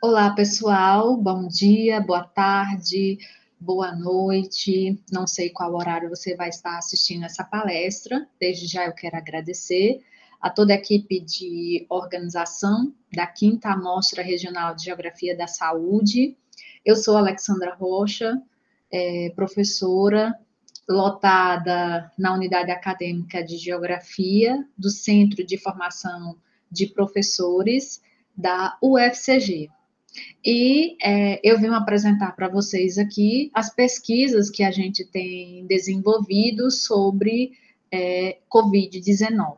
Olá, pessoal. Bom dia, boa tarde, boa noite. Não sei qual horário você vai estar assistindo essa palestra. Desde já eu quero agradecer a toda a equipe de organização da Quinta Amostra Regional de Geografia da Saúde. Eu sou Alexandra Rocha, é, professora lotada na unidade acadêmica de Geografia do Centro de Formação de Professores da UFCG. E é, eu vim apresentar para vocês aqui as pesquisas que a gente tem desenvolvido sobre é, Covid-19.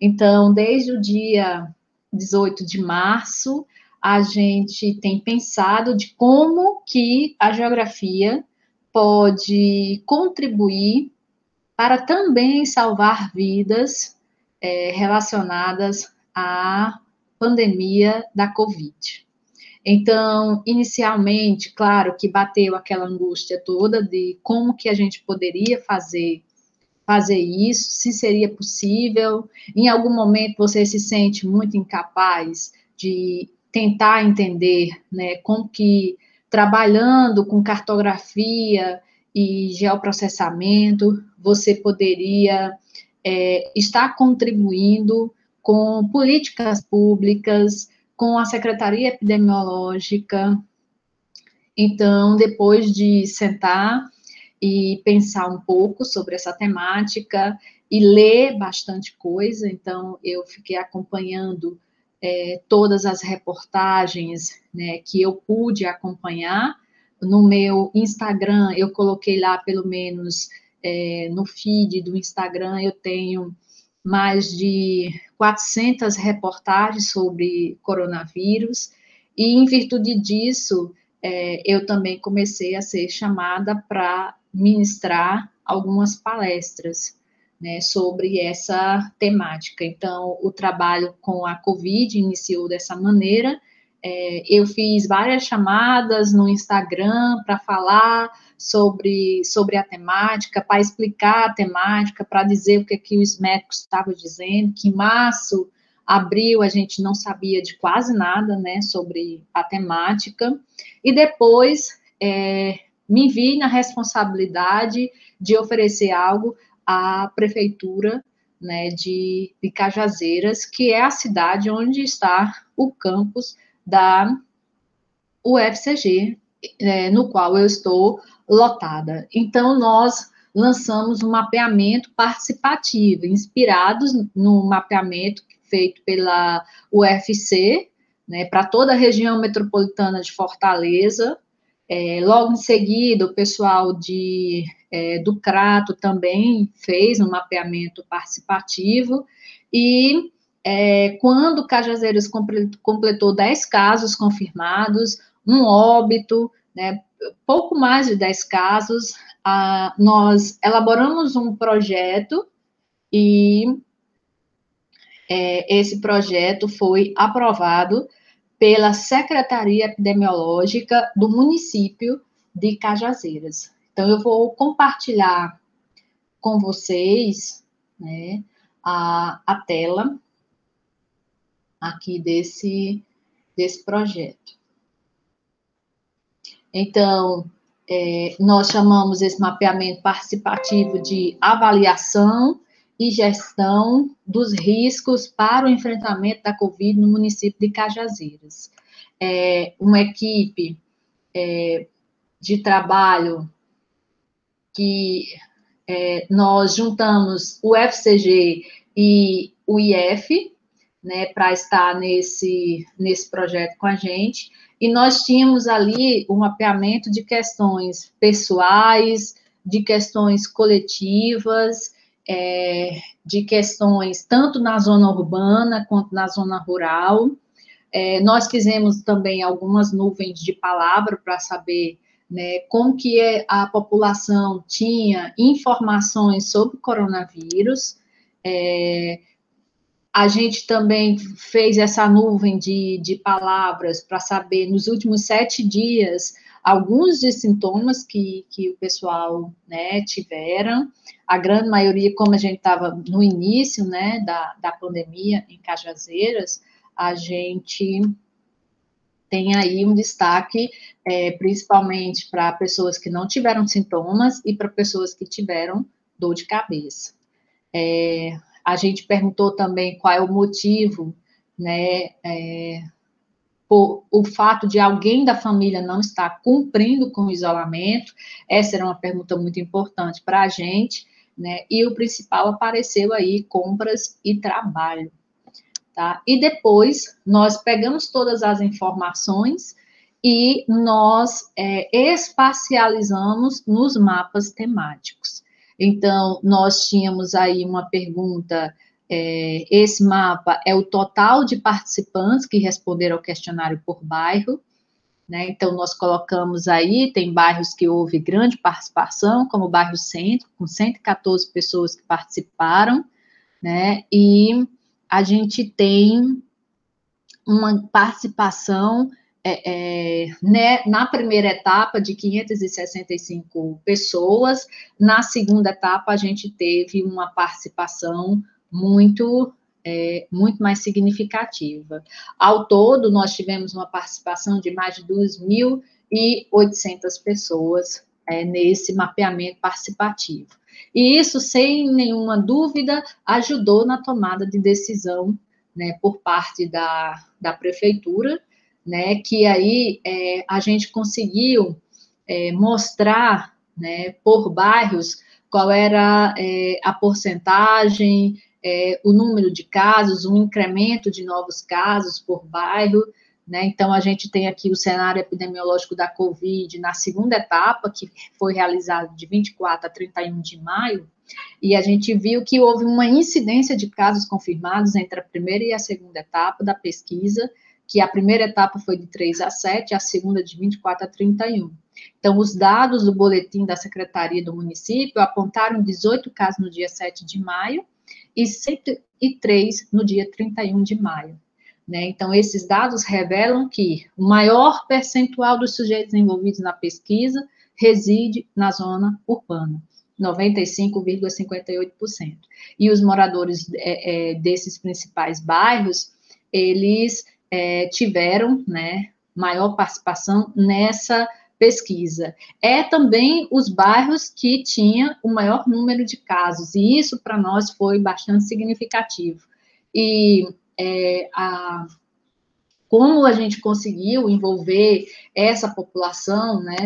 Então, desde o dia 18 de março, a gente tem pensado de como que a geografia pode contribuir para também salvar vidas é, relacionadas à pandemia da Covid. Então, inicialmente, claro que bateu aquela angústia toda de como que a gente poderia fazer fazer isso, se seria possível. Em algum momento você se sente muito incapaz de tentar entender, né, como que trabalhando com cartografia e geoprocessamento, você poderia é, estar contribuindo com políticas públicas, com a Secretaria Epidemiológica. Então, depois de sentar e pensar um pouco sobre essa temática e ler bastante coisa, então eu fiquei acompanhando é, todas as reportagens né, que eu pude acompanhar. No meu Instagram, eu coloquei lá pelo menos é, no feed do Instagram, eu tenho mais de 400 reportagens sobre coronavírus, e em virtude disso, é, eu também comecei a ser chamada para ministrar algumas palestras né, sobre essa temática. Então, o trabalho com a Covid iniciou dessa maneira. É, eu fiz várias chamadas no Instagram para falar sobre, sobre a temática, para explicar a temática, para dizer o que, que os médicos estavam dizendo, que em março, abril, a gente não sabia de quase nada, né, sobre a temática, e depois é, me vi na responsabilidade de oferecer algo à prefeitura né, de, de Cajazeiras, que é a cidade onde está o campus da UFCG, é, no qual eu estou lotada. Então, nós lançamos um mapeamento participativo, inspirados no mapeamento feito pela UFC, né, para toda a região metropolitana de Fortaleza. É, logo em seguida, o pessoal de, é, do Crato também fez um mapeamento participativo, e é, quando Cajazeiras completou 10 casos confirmados, um óbito, né, pouco mais de 10 casos, nós elaboramos um projeto e é, esse projeto foi aprovado pela Secretaria Epidemiológica do município de Cajazeiras. Então, eu vou compartilhar com vocês né, a, a tela aqui desse, desse projeto. Então, é, nós chamamos esse mapeamento participativo de avaliação e gestão dos riscos para o enfrentamento da Covid no município de Cajazeiras. É uma equipe é, de trabalho que é, nós juntamos o FCG e o IF, né, para estar nesse, nesse projeto com a gente, e nós tínhamos ali um mapeamento de questões pessoais, de questões coletivas, é, de questões tanto na zona urbana quanto na zona rural. É, nós fizemos também algumas nuvens de palavra para saber né, como que é a população tinha informações sobre o coronavírus. É, a gente também fez essa nuvem de, de palavras para saber, nos últimos sete dias, alguns dos sintomas que, que o pessoal né, tiveram. A grande maioria, como a gente estava no início né, da, da pandemia em Cajazeiras, a gente tem aí um destaque, é, principalmente para pessoas que não tiveram sintomas e para pessoas que tiveram dor de cabeça. É, a gente perguntou também qual é o motivo, né, é, por o fato de alguém da família não estar cumprindo com o isolamento. Essa era uma pergunta muito importante para a gente, né? E o principal apareceu aí compras e trabalho. Tá? E depois nós pegamos todas as informações e nós é, espacializamos nos mapas temáticos. Então, nós tínhamos aí uma pergunta: é, esse mapa é o total de participantes que responderam ao questionário por bairro. Né? Então, nós colocamos aí, tem bairros que houve grande participação, como o bairro Centro, com 114 pessoas que participaram, né? E a gente tem uma participação é, é, né, na primeira etapa de 565 pessoas, na segunda etapa a gente teve uma participação muito é, muito mais significativa. Ao todo, nós tivemos uma participação de mais de 2.800 pessoas é, nesse mapeamento participativo. E isso, sem nenhuma dúvida, ajudou na tomada de decisão né, por parte da, da prefeitura, né, que aí é, a gente conseguiu é, mostrar né, por bairros qual era é, a porcentagem, é, o número de casos, um incremento de novos casos por bairro, né? Então, a gente tem aqui o cenário epidemiológico da Covid na segunda etapa, que foi realizado de 24 a 31 de maio, e a gente viu que houve uma incidência de casos confirmados entre a primeira e a segunda etapa da pesquisa, que a primeira etapa foi de 3 a 7, a segunda de 24 a 31. Então, os dados do boletim da Secretaria do município apontaram 18 casos no dia 7 de maio e 103 no dia 31 de maio. Né? Então, esses dados revelam que o maior percentual dos sujeitos envolvidos na pesquisa reside na zona urbana, 95,58%. E os moradores é, é, desses principais bairros, eles é, tiveram né, maior participação nessa pesquisa. É também os bairros que tinham o maior número de casos, e isso para nós foi bastante significativo. E é, a, como a gente conseguiu envolver essa população né,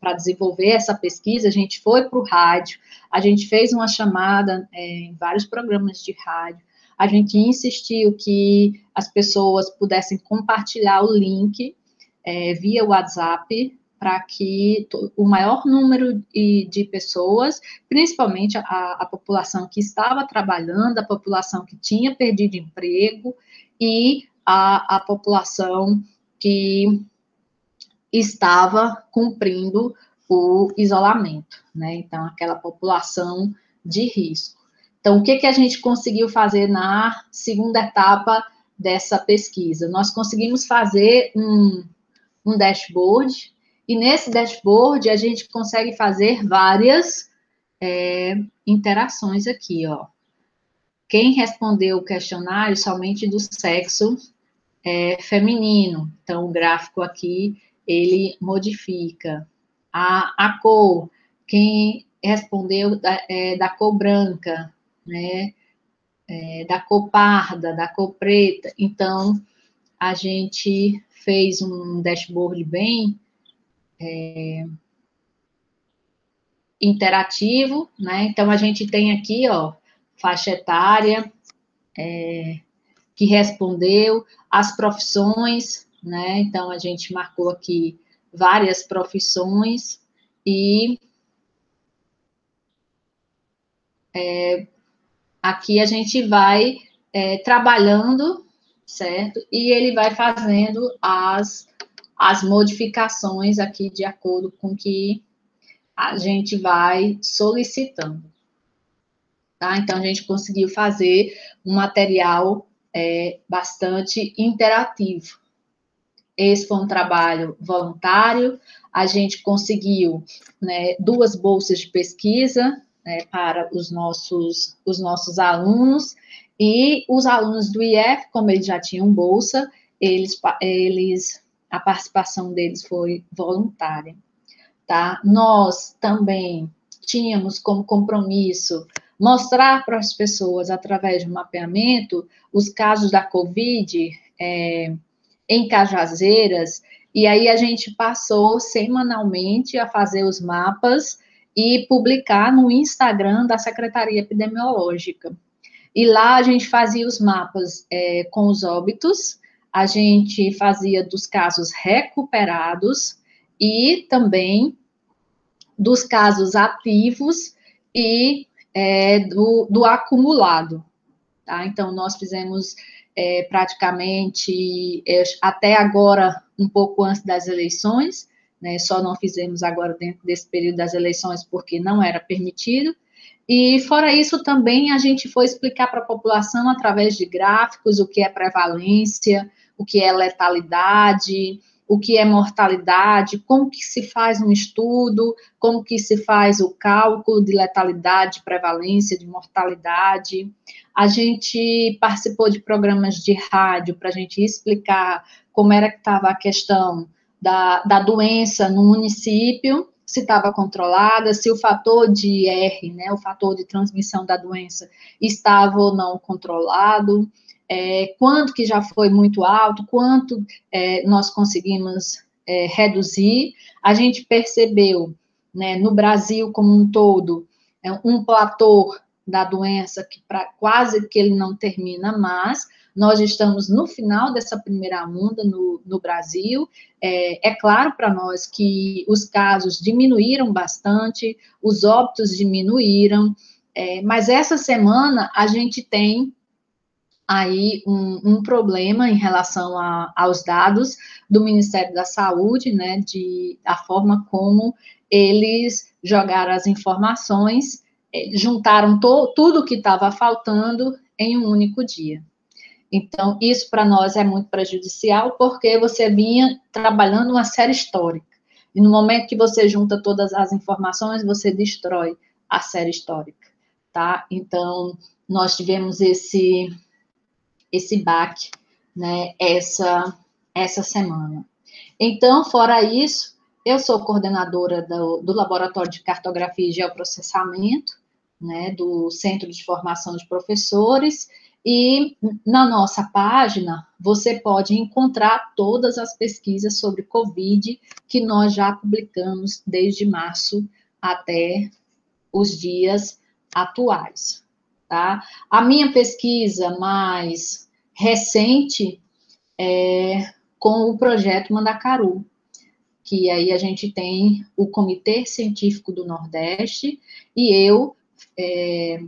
para desenvolver essa pesquisa, a gente foi para o rádio, a gente fez uma chamada é, em vários programas de rádio, a gente insistiu que as pessoas pudessem compartilhar o link é, via WhatsApp para que o maior número de pessoas, principalmente a, a, população que estava trabalhando, a população que tinha perdido emprego e a, a população que estava cumprindo o isolamento, né? Então, aquela população de risco. Então, o que, que a gente conseguiu fazer na segunda etapa dessa pesquisa? Nós conseguimos fazer um, um dashboard e nesse dashboard a gente consegue fazer várias é, interações aqui, ó. Quem respondeu o questionário somente do sexo é, feminino. Então, o gráfico aqui, ele modifica. A, a cor, quem respondeu da, é, da cor branca, né? É, da cor parda, da cor preta. Então, a gente fez um dashboard bem é, interativo, né? Então a gente tem aqui, ó, faixa etária é, que respondeu, as profissões, né? Então a gente marcou aqui várias profissões e é, aqui a gente vai é, trabalhando, certo? E ele vai fazendo as as modificações aqui de acordo com que a gente vai solicitando. Tá? Então, a gente conseguiu fazer um material é, bastante interativo. Esse foi um trabalho voluntário, a gente conseguiu né, duas bolsas de pesquisa né, para os nossos, os nossos alunos, e os alunos do IF, como eles já tinham bolsa, eles, eles a participação deles foi voluntária, tá? Nós também tínhamos como compromisso mostrar para as pessoas, através de mapeamento, os casos da Covid é, em Cajazeiras, e aí a gente passou semanalmente a fazer os mapas e publicar no Instagram da Secretaria Epidemiológica. E lá a gente fazia os mapas é, com os óbitos, a gente fazia dos casos recuperados e também dos casos ativos e é, do, do, acumulado. Tá? Então, nós fizemos é, praticamente é, até agora, um pouco antes das eleições, né, só não fizemos agora dentro desse período das eleições porque não era permitido. E fora isso, também a gente foi explicar para a população através de gráficos o que é prevalência, o que é letalidade, o que é mortalidade, como que se faz um estudo, como que se faz o cálculo de letalidade, prevalência, de mortalidade. A gente participou de programas de rádio para a gente explicar como era que estava a questão da, da doença no município, se estava controlada, se o fator de R, né, o fator de transmissão da doença, estava ou não controlado é, quanto que já foi muito alto, quanto é, nós conseguimos é, reduzir. A gente percebeu, né, no Brasil como um todo, é, um platô da doença que pra, quase que ele não termina mais. Nós estamos no final dessa primeira onda no, no Brasil. É, é claro para nós que os casos diminuíram bastante, os óbitos diminuíram, é, mas essa semana a gente tem aí um, um problema em relação a, aos dados do Ministério da Saúde, né, de a forma como eles jogaram as informações, eh, juntaram to, tudo que estava faltando em um único dia. Então, isso para nós é muito prejudicial, porque você vinha trabalhando uma série histórica. E no momento que você junta todas as informações, você destrói a série histórica, tá? Então, nós tivemos esse esse baque, né, essa, essa semana. Então, fora isso, eu sou coordenadora do, do Laboratório de Cartografia e Geoprocessamento, né, do Centro de Formação de Professores, e na nossa página você pode encontrar todas as pesquisas sobre Covid que nós já publicamos desde março até os dias atuais. Tá? A minha pesquisa mais recente é com o projeto Mandacaru, que aí a gente tem o Comitê Científico do Nordeste e eu, é,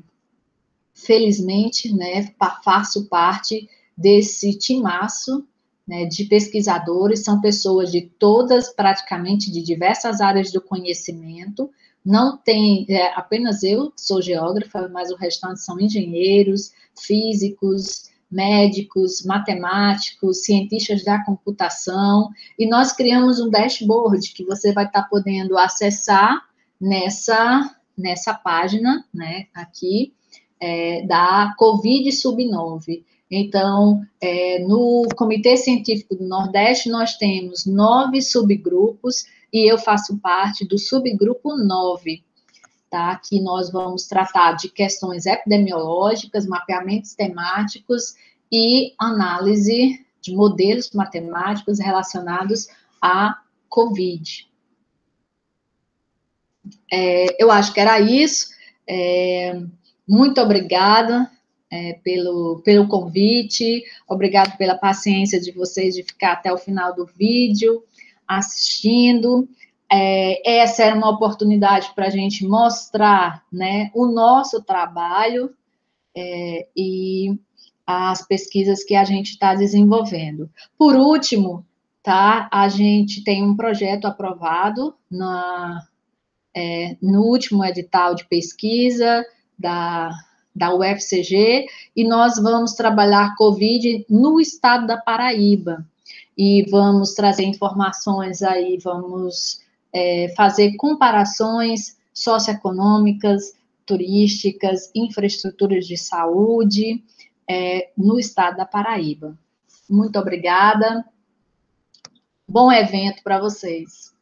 felizmente, né, faço parte desse timaço né, de pesquisadores, são pessoas de todas, praticamente, de diversas áreas do conhecimento, não tem, é, apenas eu sou geógrafa, mas o restante são engenheiros, físicos, médicos, matemáticos, cientistas da computação, e nós criamos um dashboard que você vai estar podendo acessar nessa, nessa página, né, aqui, é, da Covid Sub-9. Então, é, no Comitê Científico do Nordeste, nós temos nove subgrupos e eu faço parte do subgrupo 9, tá? Que nós vamos tratar de questões epidemiológicas, mapeamentos temáticos e análise de modelos matemáticos relacionados à COVID. É, eu acho que era isso. É, muito obrigada é, pelo, pelo convite, obrigado pela paciência de vocês de ficar até o final do vídeo assistindo. É, essa era uma oportunidade para a gente mostrar né, o nosso trabalho é, e as pesquisas que a gente está desenvolvendo. Por último, tá, a gente tem um projeto aprovado na, é, no último edital de pesquisa da, da UFCG e nós vamos trabalhar COVID no estado da Paraíba e vamos trazer informações aí, vamos é, fazer comparações socioeconômicas, turísticas, infraestruturas de saúde é, no estado da Paraíba. Muito obrigada. Bom evento para vocês.